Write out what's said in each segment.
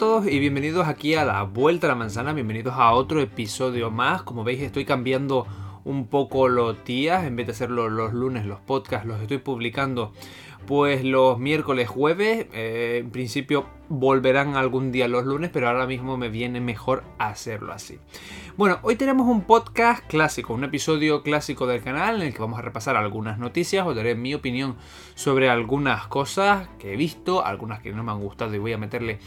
y bienvenidos aquí a la Vuelta a la Manzana, bienvenidos a otro episodio más. Como veis estoy cambiando un poco los días, en vez de hacerlo los lunes, los podcasts los estoy publicando pues los miércoles, jueves, eh, en principio volverán algún día los lunes, pero ahora mismo me viene mejor hacerlo así. Bueno, hoy tenemos un podcast clásico, un episodio clásico del canal en el que vamos a repasar algunas noticias, os daré mi opinión sobre algunas cosas que he visto, algunas que no me han gustado y voy a meterle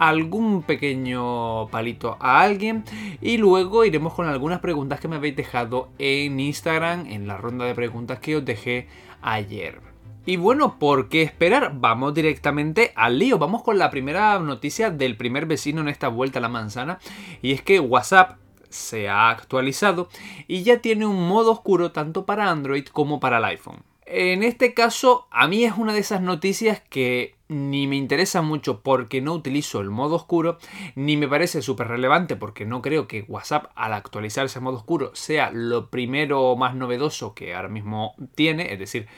algún pequeño palito a alguien y luego iremos con algunas preguntas que me habéis dejado en Instagram en la ronda de preguntas que os dejé ayer. Y bueno, ¿por qué esperar? Vamos directamente al lío. Vamos con la primera noticia del primer vecino en esta vuelta a la manzana. Y es que WhatsApp se ha actualizado y ya tiene un modo oscuro tanto para Android como para el iPhone. En este caso, a mí es una de esas noticias que ni me interesa mucho porque no utilizo el modo oscuro, ni me parece súper relevante porque no creo que WhatsApp al actualizarse a modo oscuro sea lo primero más novedoso que ahora mismo tiene, es decir,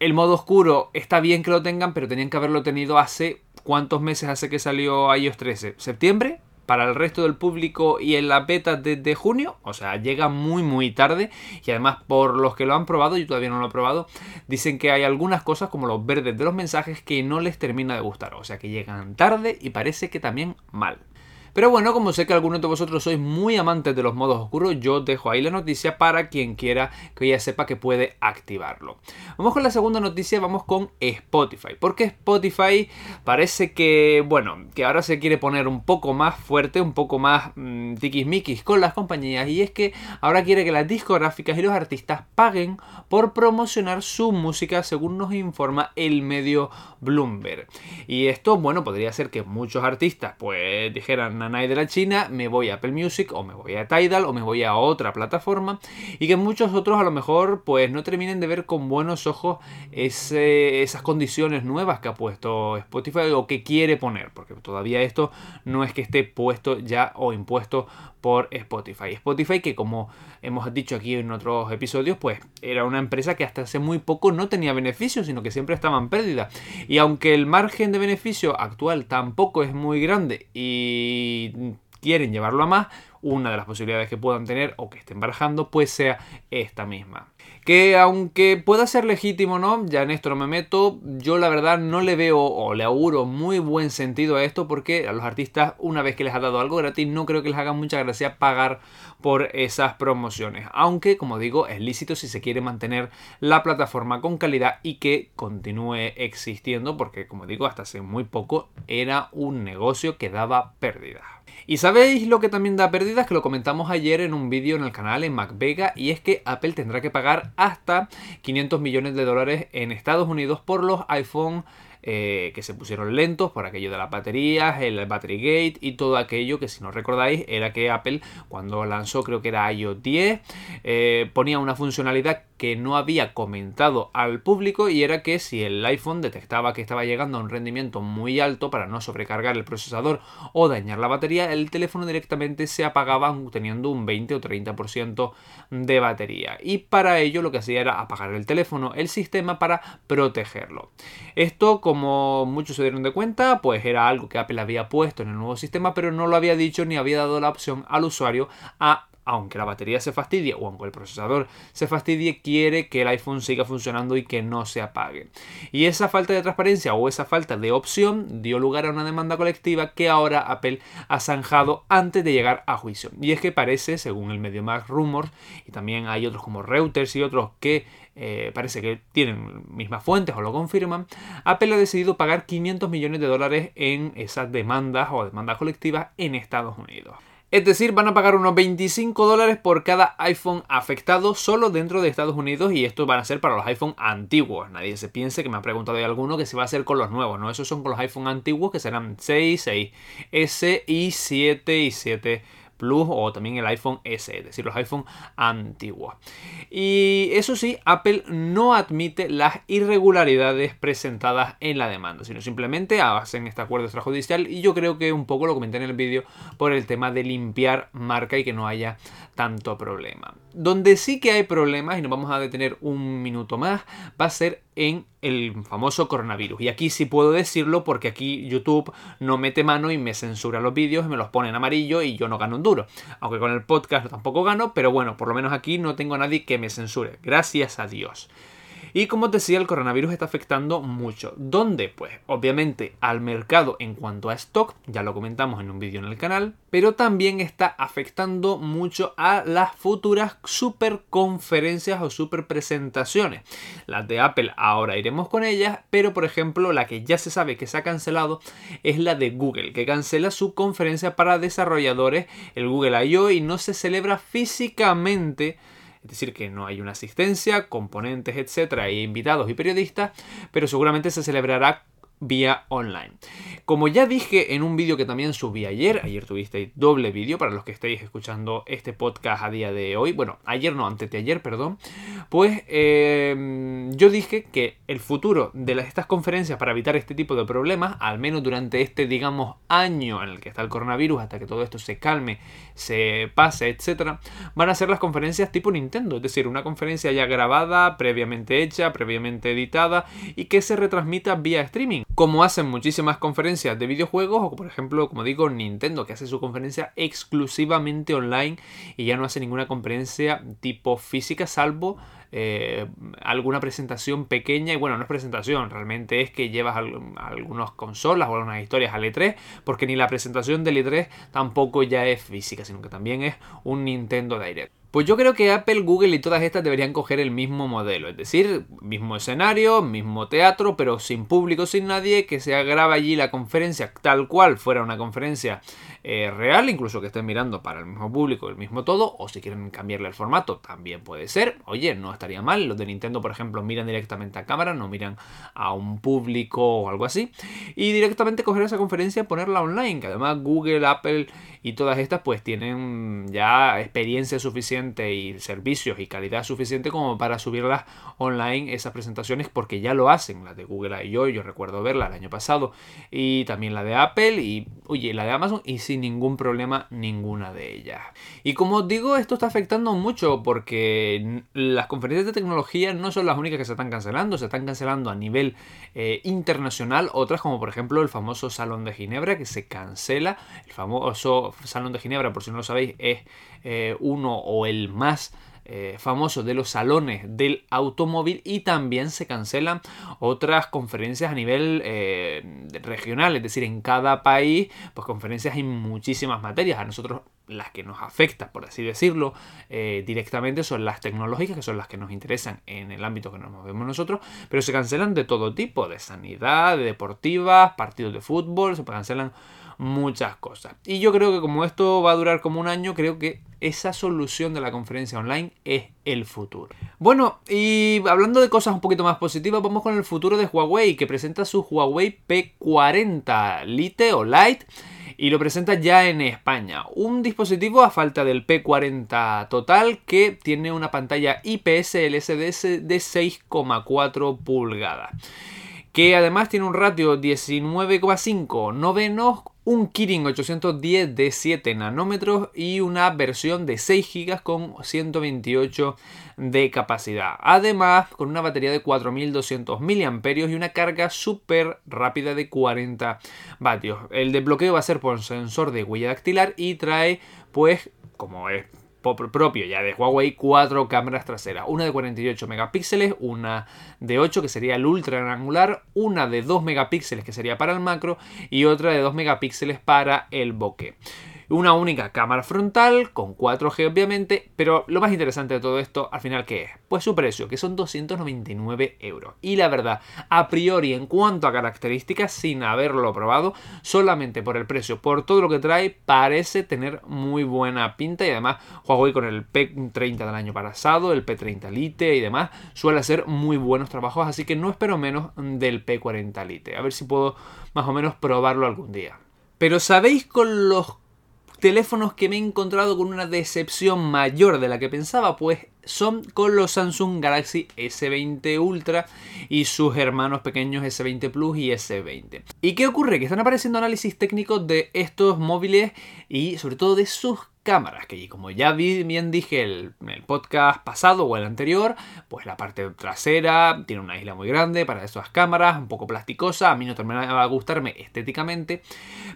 el modo oscuro está bien que lo tengan, pero tenían que haberlo tenido hace cuántos meses hace que salió iOS 13? ¿Septiembre? Para el resto del público y en la beta desde junio, o sea, llega muy muy tarde y además por los que lo han probado, yo todavía no lo he probado, dicen que hay algunas cosas como los verdes de los mensajes que no les termina de gustar, o sea que llegan tarde y parece que también mal. Pero bueno, como sé que algunos de vosotros sois muy amantes de los modos oscuros, yo dejo ahí la noticia para quien quiera que ya sepa que puede activarlo. Vamos con la segunda noticia, vamos con Spotify. Porque Spotify parece que, bueno, que ahora se quiere poner un poco más fuerte, un poco más mmm, tiquismiquis con las compañías. Y es que ahora quiere que las discográficas y los artistas paguen por promocionar su música, según nos informa el medio Bloomberg. Y esto, bueno, podría ser que muchos artistas pues dijeran de la China, me voy a Apple Music o me voy a Tidal o me voy a otra plataforma y que muchos otros a lo mejor pues no terminen de ver con buenos ojos esas condiciones nuevas que ha puesto Spotify o que quiere poner, porque todavía esto no es que esté puesto ya o impuesto por Spotify. Spotify que como hemos dicho aquí en otros episodios, pues era una empresa que hasta hace muy poco no tenía beneficios, sino que siempre estaba en pérdida. Y aunque el margen de beneficio actual tampoco es muy grande y quieren llevarlo a más, una de las posibilidades que puedan tener o que estén barajando, pues sea esta misma. Que aunque pueda ser legítimo no, ya en esto no me meto, yo la verdad no le veo o le auguro muy buen sentido a esto porque a los artistas una vez que les ha dado algo gratis no creo que les haga mucha gracia pagar por esas promociones. Aunque como digo es lícito si se quiere mantener la plataforma con calidad y que continúe existiendo porque como digo hasta hace muy poco era un negocio que daba pérdidas. Y sabéis lo que también da pérdidas, que lo comentamos ayer en un vídeo en el canal en MacVega, y es que Apple tendrá que pagar hasta 500 millones de dólares en Estados Unidos por los iPhone eh, que se pusieron lentos por aquello de las baterías, el Battery Gate y todo aquello que si no recordáis era que Apple cuando lanzó creo que era iOS 10 eh, ponía una funcionalidad que no había comentado al público y era que si el iPhone detectaba que estaba llegando a un rendimiento muy alto para no sobrecargar el procesador o dañar la batería, el teléfono directamente se apagaba teniendo un 20 o 30% de batería. Y para ello lo que hacía era apagar el teléfono, el sistema para protegerlo. Esto, como muchos se dieron de cuenta, pues era algo que Apple había puesto en el nuevo sistema, pero no lo había dicho ni había dado la opción al usuario a aunque la batería se fastidie o aunque el procesador se fastidie, quiere que el iPhone siga funcionando y que no se apague. Y esa falta de transparencia o esa falta de opción dio lugar a una demanda colectiva que ahora Apple ha zanjado antes de llegar a juicio. Y es que parece, según el medio Mac Rumors, y también hay otros como Reuters y otros que eh, parece que tienen mismas fuentes o lo confirman, Apple ha decidido pagar 500 millones de dólares en esas demandas o demandas colectivas en Estados Unidos. Es decir, van a pagar unos 25 dólares por cada iPhone afectado solo dentro de Estados Unidos y esto van a ser para los iPhone antiguos. Nadie se piense que me ha preguntado de alguno que se va a hacer con los nuevos, ¿no? Esos son con los iPhone antiguos que serán 6, 6S y 7 y 7 Plus o también el iPhone S, es decir, los iPhone antiguos. Y eso sí, Apple no admite las irregularidades presentadas en la demanda, sino simplemente hacen este acuerdo extrajudicial y yo creo que un poco lo comenté en el vídeo por el tema de limpiar marca y que no haya tanto problema. Donde sí que hay problemas y nos vamos a detener un minuto más va a ser en el famoso coronavirus. Y aquí sí puedo decirlo porque aquí YouTube no mete mano y me censura los vídeos y me los pone en amarillo y yo no gano un duro. Aunque con el podcast tampoco gano, pero bueno, por lo menos aquí no tengo a nadie que me censure. Gracias a Dios. Y como te decía, el coronavirus está afectando mucho. ¿Dónde? Pues obviamente al mercado en cuanto a stock, ya lo comentamos en un vídeo en el canal, pero también está afectando mucho a las futuras super conferencias o super presentaciones. Las de Apple ahora iremos con ellas, pero por ejemplo la que ya se sabe que se ha cancelado es la de Google, que cancela su conferencia para desarrolladores, el Google I.O. y no se celebra físicamente es decir, que no hay una asistencia, componentes, etcétera, e invitados y periodistas, pero seguramente se celebrará vía online. Como ya dije en un vídeo que también subí ayer, ayer tuvisteis doble vídeo para los que estéis escuchando este podcast a día de hoy, bueno, ayer no, antes de ayer, perdón, pues em, yo dije que el futuro de estas conferencias para evitar este tipo de problemas, al menos durante este, digamos, año en el que está el coronavirus, hasta que todo esto se calme, se pase, etcétera, van a ser las conferencias tipo Nintendo, es decir, una conferencia ya grabada, previamente hecha, previamente editada y que se retransmita vía streaming, como hacen muchísimas conferencias de videojuegos o por ejemplo, como digo, Nintendo que hace su conferencia exclusivamente online y ya no hace ninguna conferencia tipo física salvo eh, alguna presentación pequeña y bueno, no es presentación, realmente es que llevas algunas consolas o algunas historias al E3 porque ni la presentación del E3 tampoco ya es física, sino que también es un Nintendo Direct. Pues yo creo que Apple, Google y todas estas deberían coger el mismo modelo, es decir, mismo escenario, mismo teatro, pero sin público, sin nadie, que se graba allí la conferencia tal cual fuera una conferencia eh, real, incluso que estén mirando para el mismo público, el mismo todo, o si quieren cambiarle el formato, también puede ser. Oye, no estaría mal. Los de Nintendo, por ejemplo, miran directamente a cámara, no miran a un público o algo así. Y directamente coger esa conferencia y ponerla online, que además Google, Apple y todas estas pues tienen ya experiencia suficiente y servicios y calidad suficiente como para subirlas online esas presentaciones porque ya lo hacen, la de Google y yo, yo recuerdo verla el año pasado y también la de Apple y oye, la de Amazon y sin ningún problema ninguna de ellas. Y como os digo, esto está afectando mucho porque las conferencias de tecnología no son las únicas que se están cancelando, se están cancelando a nivel eh, internacional, otras como por ejemplo el famoso Salón de Ginebra que se cancela, el famoso Salón de Ginebra, por si no lo sabéis, es eh, uno o el más eh, famoso de los salones del automóvil y también se cancelan otras conferencias a nivel eh, regional, es decir, en cada país, pues conferencias en muchísimas materias. A nosotros las que nos afectan, por así decirlo, directamente son las tecnológicas, que son las que nos interesan en el ámbito que nos movemos nosotros, pero se cancelan de todo tipo, de sanidad, de deportivas, partidos de fútbol, se cancelan muchas cosas. Y yo creo que como esto va a durar como un año, creo que esa solución de la conferencia online es el futuro. Bueno, y hablando de cosas un poquito más positivas, vamos con el futuro de Huawei, que presenta su Huawei P40 Lite o Lite y lo presenta ya en España. Un dispositivo a falta del P40 total que tiene una pantalla IPS LCD de 6,4 pulgadas. Que además tiene un ratio 19,5 novenos un Kirin 810 de 7 nanómetros y una versión de 6 GB con 128 de capacidad. Además, con una batería de 4200 mAh y una carga súper rápida de 40 vatios. El desbloqueo va a ser por sensor de huella dactilar y trae, pues, como es propio ya de Huawei, cuatro cámaras traseras. Una de 48 megapíxeles, una de 8 que sería el ultra angular, una de 2 megapíxeles que sería para el macro y otra de 2 megapíxeles para el bokeh una única cámara frontal con 4G obviamente, pero lo más interesante de todo esto al final ¿qué es? Pues su precio, que son 299 euros. Y la verdad, a priori en cuanto a características, sin haberlo probado, solamente por el precio, por todo lo que trae, parece tener muy buena pinta y además Huawei con el P30 del año pasado, el P30 Lite y demás, suele hacer muy buenos trabajos, así que no espero menos del P40 Lite. A ver si puedo más o menos probarlo algún día. Pero ¿sabéis con los teléfonos que me he encontrado con una decepción mayor de la que pensaba, pues son con los Samsung Galaxy S20 Ultra y sus hermanos pequeños S20 Plus y S20. ¿Y qué ocurre? Que están apareciendo análisis técnicos de estos móviles y sobre todo de sus cámaras, que como ya bien dije el, el podcast pasado o el anterior, pues la parte trasera tiene una isla muy grande para esas cámaras, un poco plasticosa, a mí no terminaba de gustarme estéticamente,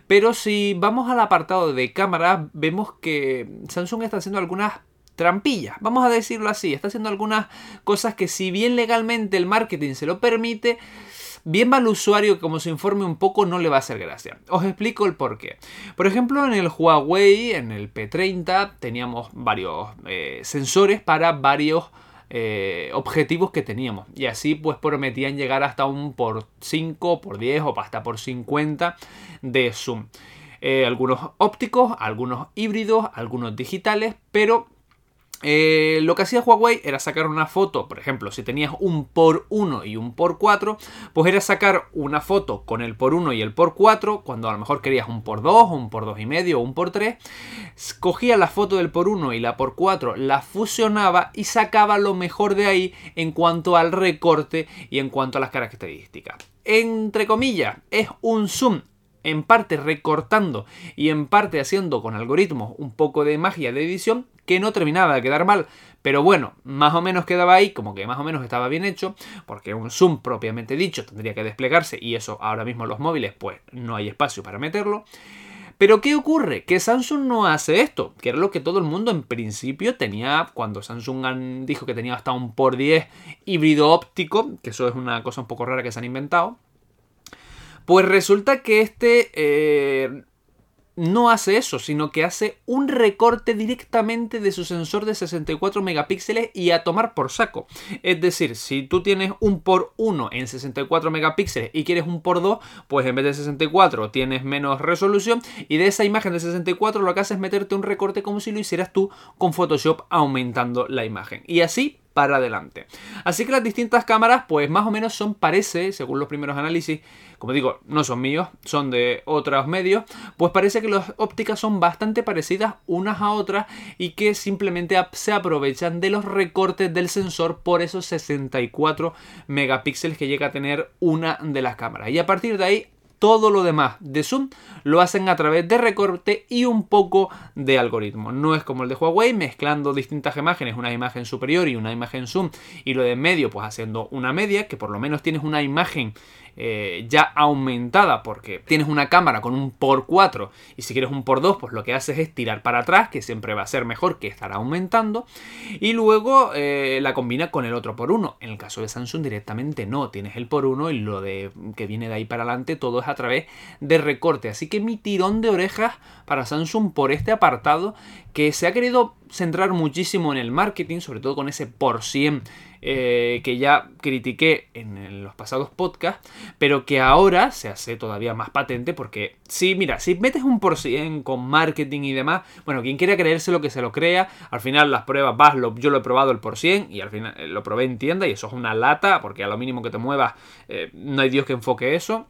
pero si vamos al apartado de cámaras, vemos que Samsung está haciendo algunas trampillas, vamos a decirlo así, está haciendo algunas cosas que si bien legalmente el marketing se lo permite, bien va al usuario como se informe un poco no le va a hacer gracia. Os explico el por qué. Por ejemplo, en el Huawei, en el P30, teníamos varios eh, sensores para varios eh, objetivos que teníamos. Y así pues prometían llegar hasta un por 5, por 10 o hasta por 50 de zoom. Eh, algunos ópticos, algunos híbridos, algunos digitales, pero eh, lo que hacía Huawei era sacar una foto, por ejemplo, si tenías un por 1 y un por 4, pues era sacar una foto con el por 1 y el por 4, cuando a lo mejor querías un por 2, un por 2 y medio un por 3, cogía la foto del por 1 y la por 4, la fusionaba y sacaba lo mejor de ahí en cuanto al recorte y en cuanto a las características. Entre comillas, es un zoom en parte recortando y en parte haciendo con algoritmos un poco de magia de edición que no terminaba de quedar mal. Pero bueno, más o menos quedaba ahí, como que más o menos estaba bien hecho, porque un zoom propiamente dicho tendría que desplegarse y eso ahora mismo los móviles pues no hay espacio para meterlo. Pero ¿qué ocurre? Que Samsung no hace esto, que era lo que todo el mundo en principio tenía cuando Samsung dijo que tenía hasta un por 10 híbrido óptico, que eso es una cosa un poco rara que se han inventado. Pues resulta que este eh, no hace eso, sino que hace un recorte directamente de su sensor de 64 megapíxeles y a tomar por saco. Es decir, si tú tienes un por 1 en 64 megapíxeles y quieres un por 2, pues en vez de 64 tienes menos resolución y de esa imagen de 64 lo que haces es meterte un recorte como si lo hicieras tú con Photoshop aumentando la imagen. Y así para adelante. Así que las distintas cámaras, pues más o menos son, parece, según los primeros análisis, como digo, no son míos, son de otros medios, pues parece que las ópticas son bastante parecidas unas a otras y que simplemente se aprovechan de los recortes del sensor por esos 64 megapíxeles que llega a tener una de las cámaras. Y a partir de ahí todo lo demás de zoom lo hacen a través de recorte y un poco de algoritmo. No es como el de Huawei mezclando distintas imágenes, una imagen superior y una imagen zoom y lo de medio pues haciendo una media que por lo menos tienes una imagen eh, ya aumentada porque tienes una cámara con un por 4 y si quieres un por 2 pues lo que haces es tirar para atrás que siempre va a ser mejor que estar aumentando y luego eh, la combina con el otro por 1 en el caso de Samsung directamente no tienes el por 1 y lo de que viene de ahí para adelante todo es a través de recorte. Así que mi tirón de orejas para Samsung por este apartado que se ha querido centrar muchísimo en el marketing sobre todo con ese por 100 eh, que ya critiqué en los pasados podcasts, pero que ahora se hace todavía más patente porque si, mira, si metes un por cien con marketing y demás, bueno, quien quiera creerse lo que se lo crea, al final las pruebas vas, yo lo he probado el por cien y al final eh, lo probé en tienda y eso es una lata porque a lo mínimo que te muevas eh, no hay Dios que enfoque eso.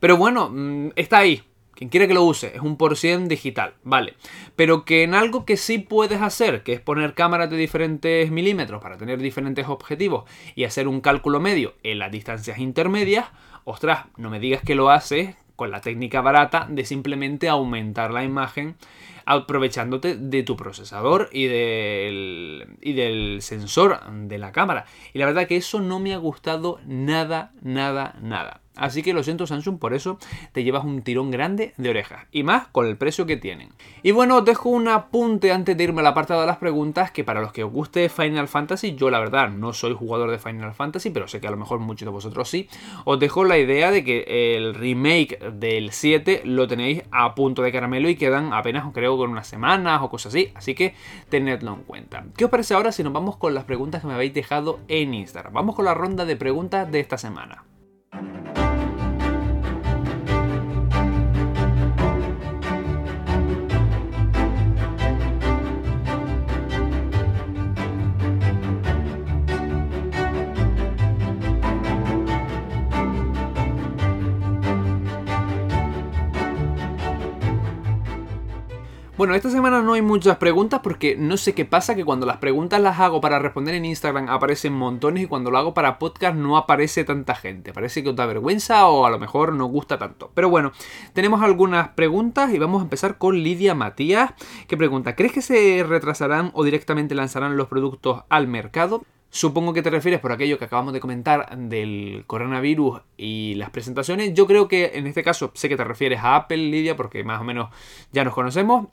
Pero bueno, mm, está ahí, quien quiere que lo use, es un por cien digital, vale. Pero que en algo que sí puedes hacer, que es poner cámaras de diferentes milímetros para tener diferentes objetivos y hacer un cálculo medio en las distancias intermedias, ostras, no me digas que lo haces con la técnica barata de simplemente aumentar la imagen aprovechándote de tu procesador y del, y del sensor de la cámara. Y la verdad que eso no me ha gustado nada, nada, nada. Así que lo siento Samsung, por eso te llevas un tirón grande de orejas. Y más con el precio que tienen. Y bueno, os dejo un apunte antes de irme al apartado de las preguntas, que para los que os guste Final Fantasy, yo la verdad no soy jugador de Final Fantasy, pero sé que a lo mejor muchos de vosotros sí. Os dejo la idea de que el remake del 7 lo tenéis a punto de caramelo y quedan apenas, creo, con unas semanas o cosas así. Así que tenedlo en cuenta. ¿Qué os parece ahora si nos vamos con las preguntas que me habéis dejado en Instagram? Vamos con la ronda de preguntas de esta semana. Thank you. Bueno, esta semana no hay muchas preguntas porque no sé qué pasa que cuando las preguntas las hago para responder en Instagram aparecen montones y cuando lo hago para podcast no aparece tanta gente. Parece que os da vergüenza o a lo mejor no gusta tanto. Pero bueno, tenemos algunas preguntas y vamos a empezar con Lidia Matías que pregunta, ¿crees que se retrasarán o directamente lanzarán los productos al mercado? Supongo que te refieres por aquello que acabamos de comentar del coronavirus y las presentaciones. Yo creo que en este caso sé que te refieres a Apple, Lidia, porque más o menos ya nos conocemos.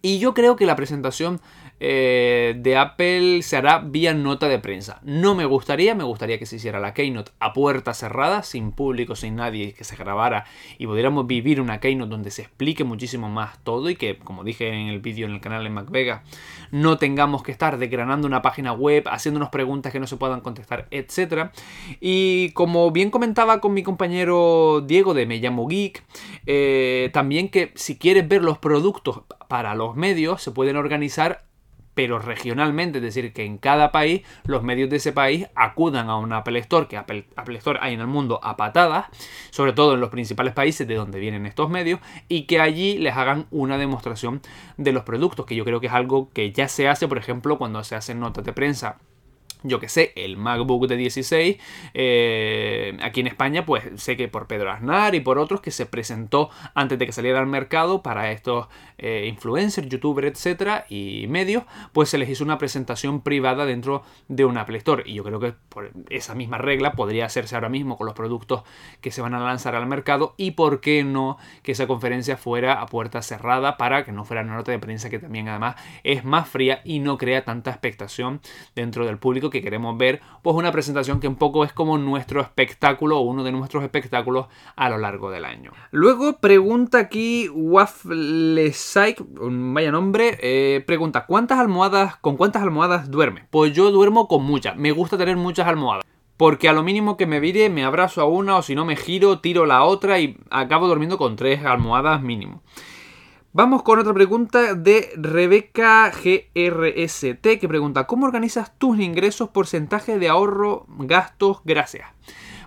Y yo creo que la presentación eh, de Apple se hará vía nota de prensa. No me gustaría, me gustaría que se hiciera la Keynote a puerta cerrada, sin público, sin nadie, que se grabara y pudiéramos vivir una Keynote donde se explique muchísimo más todo y que, como dije en el vídeo en el canal en MacVega, no tengamos que estar desgranando una página web, haciéndonos preguntas que no se puedan contestar, etc. Y como bien comentaba con mi compañero Diego de Me llamo Geek, eh, también que si quieres ver los productos para los medios, se pueden organizar pero regionalmente, es decir, que en cada país los medios de ese país acudan a un Apple Store, que Apple, Store hay en el mundo a patadas, sobre todo en los principales países de donde vienen estos medios, y que allí les hagan una demostración de los productos, que yo creo que es algo que ya se hace, por ejemplo, cuando se hacen notas de prensa yo que sé, el MacBook de 16, eh, aquí en España, pues sé que por Pedro Aznar y por otros que se presentó antes de que saliera al mercado para estos eh, influencers, youtubers, etcétera, y medios, pues se les hizo una presentación privada dentro de un Apple Store. Y yo creo que por esa misma regla podría hacerse ahora mismo con los productos que se van a lanzar al mercado y por qué no que esa conferencia fuera a puerta cerrada para que no fuera una nota de prensa que también además es más fría y no crea tanta expectación dentro del público que queremos ver, pues una presentación que un poco es como nuestro espectáculo o uno de nuestros espectáculos a lo largo del año. Luego pregunta aquí Waffle vaya nombre, eh, pregunta, ¿cuántas almohadas, con cuántas almohadas duerme? Pues yo duermo con muchas, me gusta tener muchas almohadas. Porque a lo mínimo que me vire, me abrazo a una o si no me giro, tiro la otra y acabo durmiendo con tres almohadas mínimo. Vamos con otra pregunta de Rebeca GRST que pregunta, ¿cómo organizas tus ingresos, porcentaje de ahorro, gastos? Gracias.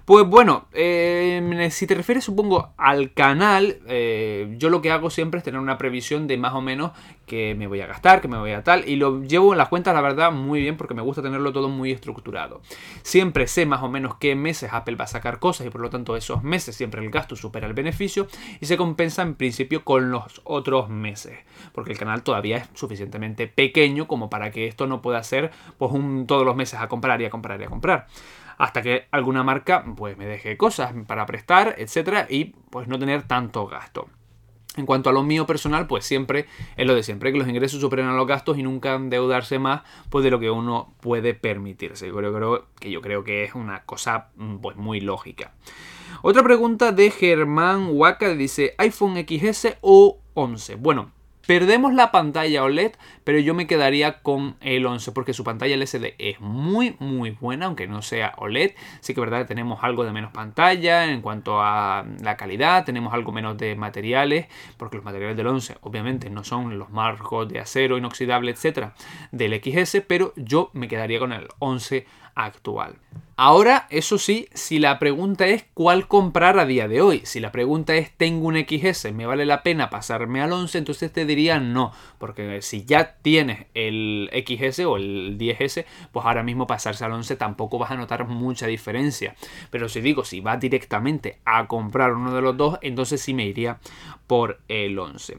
Pues bueno, eh, si te refieres supongo al canal, eh, yo lo que hago siempre es tener una previsión de más o menos que me voy a gastar, que me voy a tal, y lo llevo en las cuentas la verdad muy bien porque me gusta tenerlo todo muy estructurado. Siempre sé más o menos qué meses Apple va a sacar cosas y por lo tanto esos meses siempre el gasto supera el beneficio y se compensa en principio con los otros meses, porque el canal todavía es suficientemente pequeño como para que esto no pueda ser pues un, todos los meses a comprar y a comprar y a comprar hasta que alguna marca pues me deje cosas para prestar, etcétera, y pues no tener tanto gasto. En cuanto a lo mío personal, pues siempre es lo de siempre, que los ingresos superen a los gastos y nunca endeudarse más pues, de lo que uno puede permitirse. Yo creo, que yo creo que es una cosa pues, muy lógica. Otra pregunta de Germán Waka dice iPhone XS o 11. Bueno, Perdemos la pantalla OLED, pero yo me quedaría con el 11 porque su pantalla LCD es muy muy buena, aunque no sea OLED. Sí que verdad tenemos algo de menos pantalla en cuanto a la calidad, tenemos algo menos de materiales, porque los materiales del 11 obviamente no son los marcos de acero inoxidable, etcétera, del XS, pero yo me quedaría con el 11 actual. Ahora, eso sí, si la pregunta es cuál comprar a día de hoy, si la pregunta es tengo un XS, me vale la pena pasarme al 11, entonces te diría no, porque si ya tienes el XS o el 10S, pues ahora mismo pasarse al 11 tampoco vas a notar mucha diferencia. Pero si digo, si vas directamente a comprar uno de los dos, entonces sí me iría por el 11.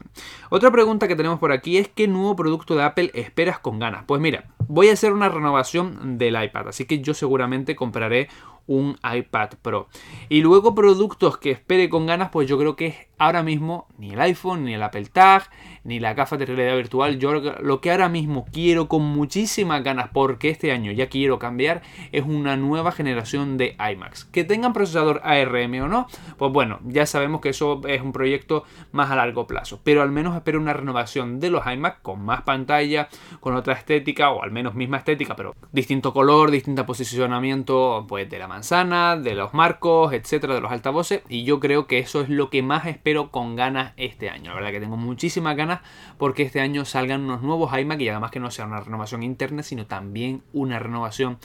Otra pregunta que tenemos por aquí es ¿qué nuevo producto de Apple esperas con ganas? Pues mira, voy a hacer una renovación del iPad, así que yo seguramente compraré un iPad Pro. Y luego productos que espere con ganas, pues yo creo que ahora mismo ni el iPhone, ni el Apple Tag, ni la gafa de realidad virtual. Yo lo que ahora mismo quiero con muchísimas ganas, porque este año ya quiero cambiar, es una nueva generación de iMacs. Que tengan procesador ARM o no, pues bueno, ya sabemos que eso es un proyecto más a largo plazo. Pero al menos espero una renovación de los iMacs con más pantalla, con otra estética, o al menos misma estética, pero distinto color, distinto posicionamiento pues, de la manzana, de los marcos, etcétera, de los altavoces. Y yo creo que eso es lo que más espero con ganas este año. La verdad que tengo muchísimas ganas porque este año salgan unos nuevos iMac y además que no sea una renovación interna, sino también una renovación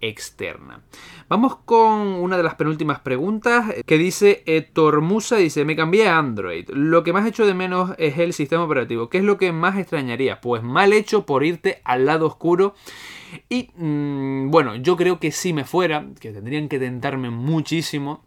externa. Vamos con una de las penúltimas preguntas que dice Tormusa dice, me cambié a Android. Lo que más hecho de menos es el sistema operativo. ¿Qué es lo que más extrañaría? Pues mal hecho por irte al lado oscuro. Y mm, bueno, yo creo que si me fuera, que tendrían que tentarme muchísimo,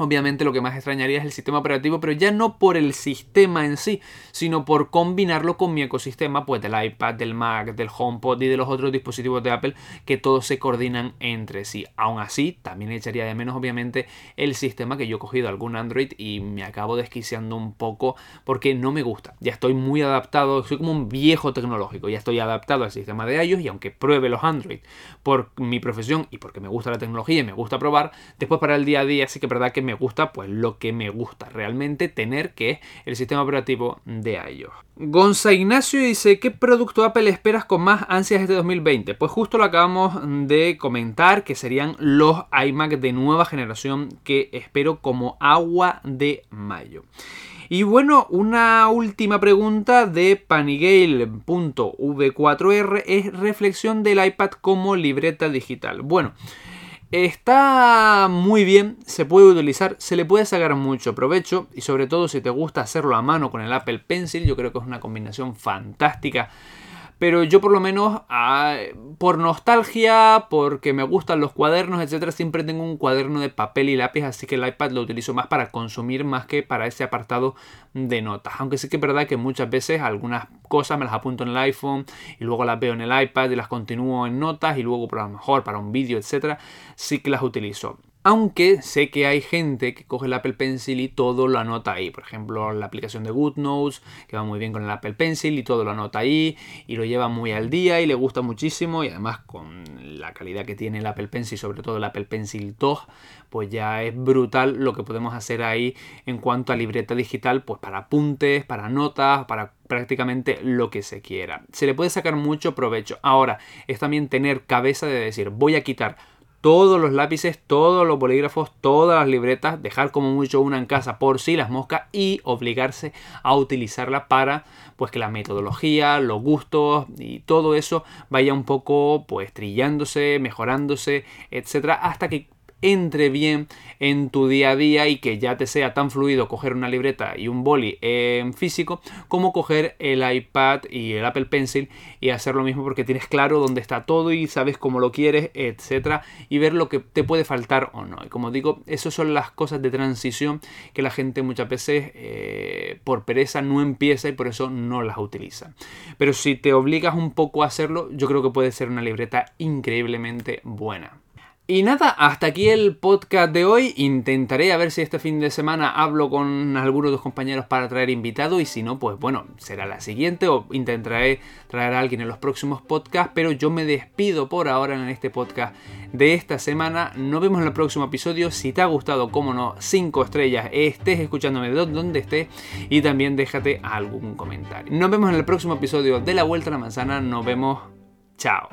Obviamente lo que más extrañaría es el sistema operativo, pero ya no por el sistema en sí, sino por combinarlo con mi ecosistema, pues del iPad, del Mac, del HomePod y de los otros dispositivos de Apple, que todos se coordinan entre sí. Aún así, también echaría de menos, obviamente, el sistema que yo he cogido algún Android y me acabo desquiciando un poco porque no me gusta. Ya estoy muy adaptado, soy como un viejo tecnológico, ya estoy adaptado al sistema de iOS y aunque pruebe los Android por mi profesión y porque me gusta la tecnología y me gusta probar, después para el día a día sí que es verdad que me me gusta, pues lo que me gusta realmente tener, que es el sistema operativo de iOS. Gonza Ignacio dice, ¿qué producto Apple esperas con más ansias este 2020? Pues justo lo acabamos de comentar, que serían los iMac de nueva generación que espero como agua de mayo. Y bueno, una última pregunta de panigale.v4r es reflexión del iPad como libreta digital. Bueno, Está muy bien, se puede utilizar, se le puede sacar mucho provecho y sobre todo si te gusta hacerlo a mano con el Apple Pencil, yo creo que es una combinación fantástica pero yo por lo menos ah, por nostalgia, porque me gustan los cuadernos, etcétera, siempre tengo un cuaderno de papel y lápiz, así que el iPad lo utilizo más para consumir más que para ese apartado de notas. Aunque sí que es verdad que muchas veces algunas cosas me las apunto en el iPhone y luego las veo en el iPad y las continúo en notas y luego por lo mejor para un vídeo, etcétera, sí que las utilizo. Aunque sé que hay gente que coge el Apple Pencil y todo lo anota ahí. Por ejemplo, la aplicación de GoodNotes, que va muy bien con el Apple Pencil y todo lo anota ahí y lo lleva muy al día y le gusta muchísimo. Y además con la calidad que tiene el Apple Pencil, sobre todo el Apple Pencil 2, pues ya es brutal lo que podemos hacer ahí en cuanto a libreta digital, pues para apuntes, para notas, para prácticamente lo que se quiera. Se le puede sacar mucho provecho. Ahora, es también tener cabeza de decir, voy a quitar todos los lápices, todos los bolígrafos, todas las libretas, dejar como mucho una en casa por si las moscas y obligarse a utilizarla para pues que la metodología, los gustos y todo eso vaya un poco pues trillándose, mejorándose, etcétera, hasta que entre bien en tu día a día y que ya te sea tan fluido coger una libreta y un boli en físico como coger el iPad y el Apple Pencil y hacer lo mismo porque tienes claro dónde está todo y sabes cómo lo quieres, etcétera, y ver lo que te puede faltar o no. Y como digo, esas son las cosas de transición que la gente muchas veces eh, por pereza no empieza y por eso no las utiliza. Pero si te obligas un poco a hacerlo, yo creo que puede ser una libreta increíblemente buena. Y nada, hasta aquí el podcast de hoy. Intentaré a ver si este fin de semana hablo con algunos de los compañeros para traer invitado y si no, pues bueno, será la siguiente o intentaré traer a alguien en los próximos podcasts, pero yo me despido por ahora en este podcast de esta semana. Nos vemos en el próximo episodio. Si te ha gustado, como no, 5 estrellas, estés escuchándome de donde estés y también déjate algún comentario. Nos vemos en el próximo episodio de La Vuelta a la Manzana. Nos vemos. Chao.